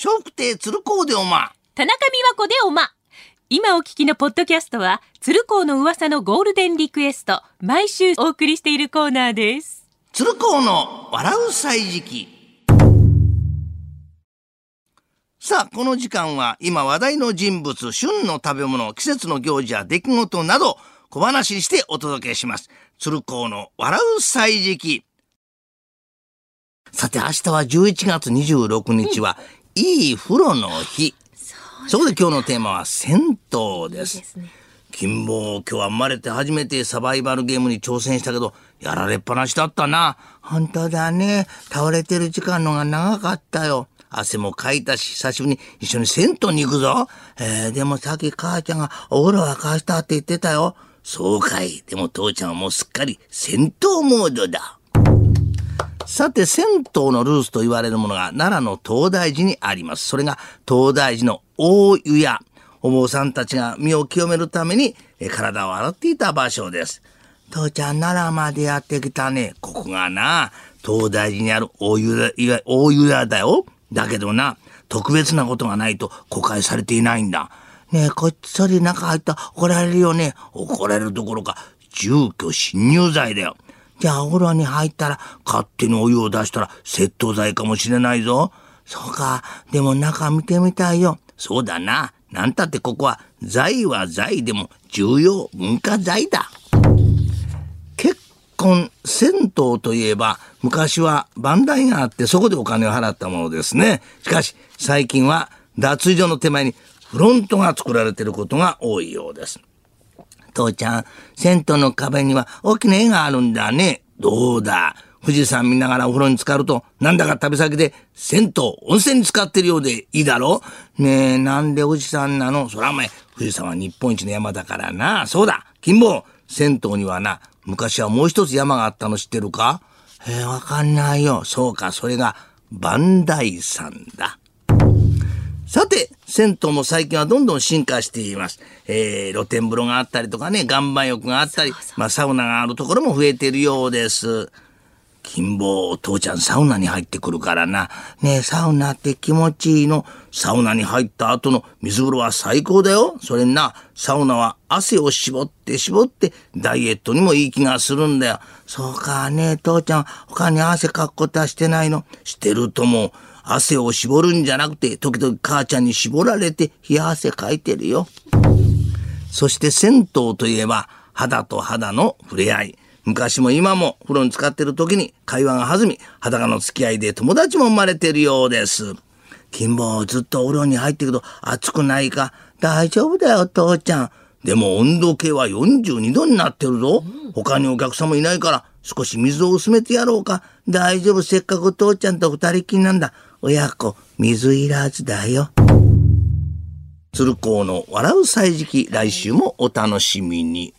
笑福亭鶴光でおま。田中美和子でおま。今お聞きのポッドキャストは、鶴光の噂のゴールデンリクエスト、毎週お送りしているコーナーです。鶴光の笑う歳時記。さあ、この時間は今話題の人物、旬の食べ物、季節の行事や出来事など小話にしてお届けします。鶴光の笑う歳時記。さて、明日は11月26日は、いい風呂の日。そこで今日のテーマは銭湯です。ね。金坊今日は生まれて初めてサバイバルゲームに挑戦したけどやられっぱなしだったな。本当だね。倒れてる時間のが長かったよ。汗もかいたし久しぶりに一緒に銭湯に行くぞ。えー、でもさっき母ちゃんがお風呂沸かしたって言ってたよ。そうかいでも父ちゃんはもうすっかり戦闘モードださて、銭湯のルースと言われるものが奈良の東大寺にあります。それが東大寺の大湯屋。お坊さんたちが身を清めるために体を洗っていた場所です。父ちゃん、奈良までやってきたね。ここがな、東大寺にある大湯屋、大湯屋だよ。だけどな、特別なことがないと公開されていないんだ。ねえ、こっそり中入ったら怒られるよね。怒られるどころか、住居侵入罪だよ。じゃあお風呂に入ったら勝手にお湯を出したら窃盗罪かもしれないぞ。そうか。でも中見てみたいよ。そうだな。なんたってここは財は財でも重要文化財だ。結婚、銭湯といえば昔は番台があってそこでお金を払ったものですね。しかし最近は脱衣所の手前にフロントが作られていることが多いようです。父ちゃん、銭湯の壁には大きな絵があるんだね。どうだ？富士山見ながらお風呂に浸かると、なんだか旅先で銭湯、温泉に浸かってるようでいいだろ？ねえ、なんで富士山なの？そらお前、富士山は日本一の山だからな。そうだ金坊銭湯にはな、昔はもう一つ山があったの知ってるか？えー、わかんないよ。そうか、それが、磐梯山だ。さて、銭湯も最近はどんどん進化しています。えー、露天風呂があったりとかね、岩盤浴があったり、まあサウナがあるところも増えているようです。金坊、父ちゃんサウナに入ってくるからな。ねえ、サウナって気持ちいいの。サウナに入った後の水風呂は最高だよ。それにな、サウナは汗を絞って絞ってダイエットにもいい気がするんだよ。そうかね、父ちゃん、他に汗かくことはしてないの？してるとも。汗を絞るんじゃなくて、時々母ちゃんに絞られて冷や汗かいてるよ。そして銭湯といえば、肌と肌の触れ合い。昔も今も風呂に浸かってる時に会話が弾み、裸の付き合いで友達も生まれてるようです。金坊ずっとお風呂に入ってるけど暑くないか大丈夫だよ父ちゃん。でも温度計は42度になってるぞ。他にお客さんもいないから少し水を薄めてやろうか。大丈夫せっかく父ちゃんと二人きりなんだ。親子水いらずだよ。鶴光の笑う歳時記来週もお楽しみに。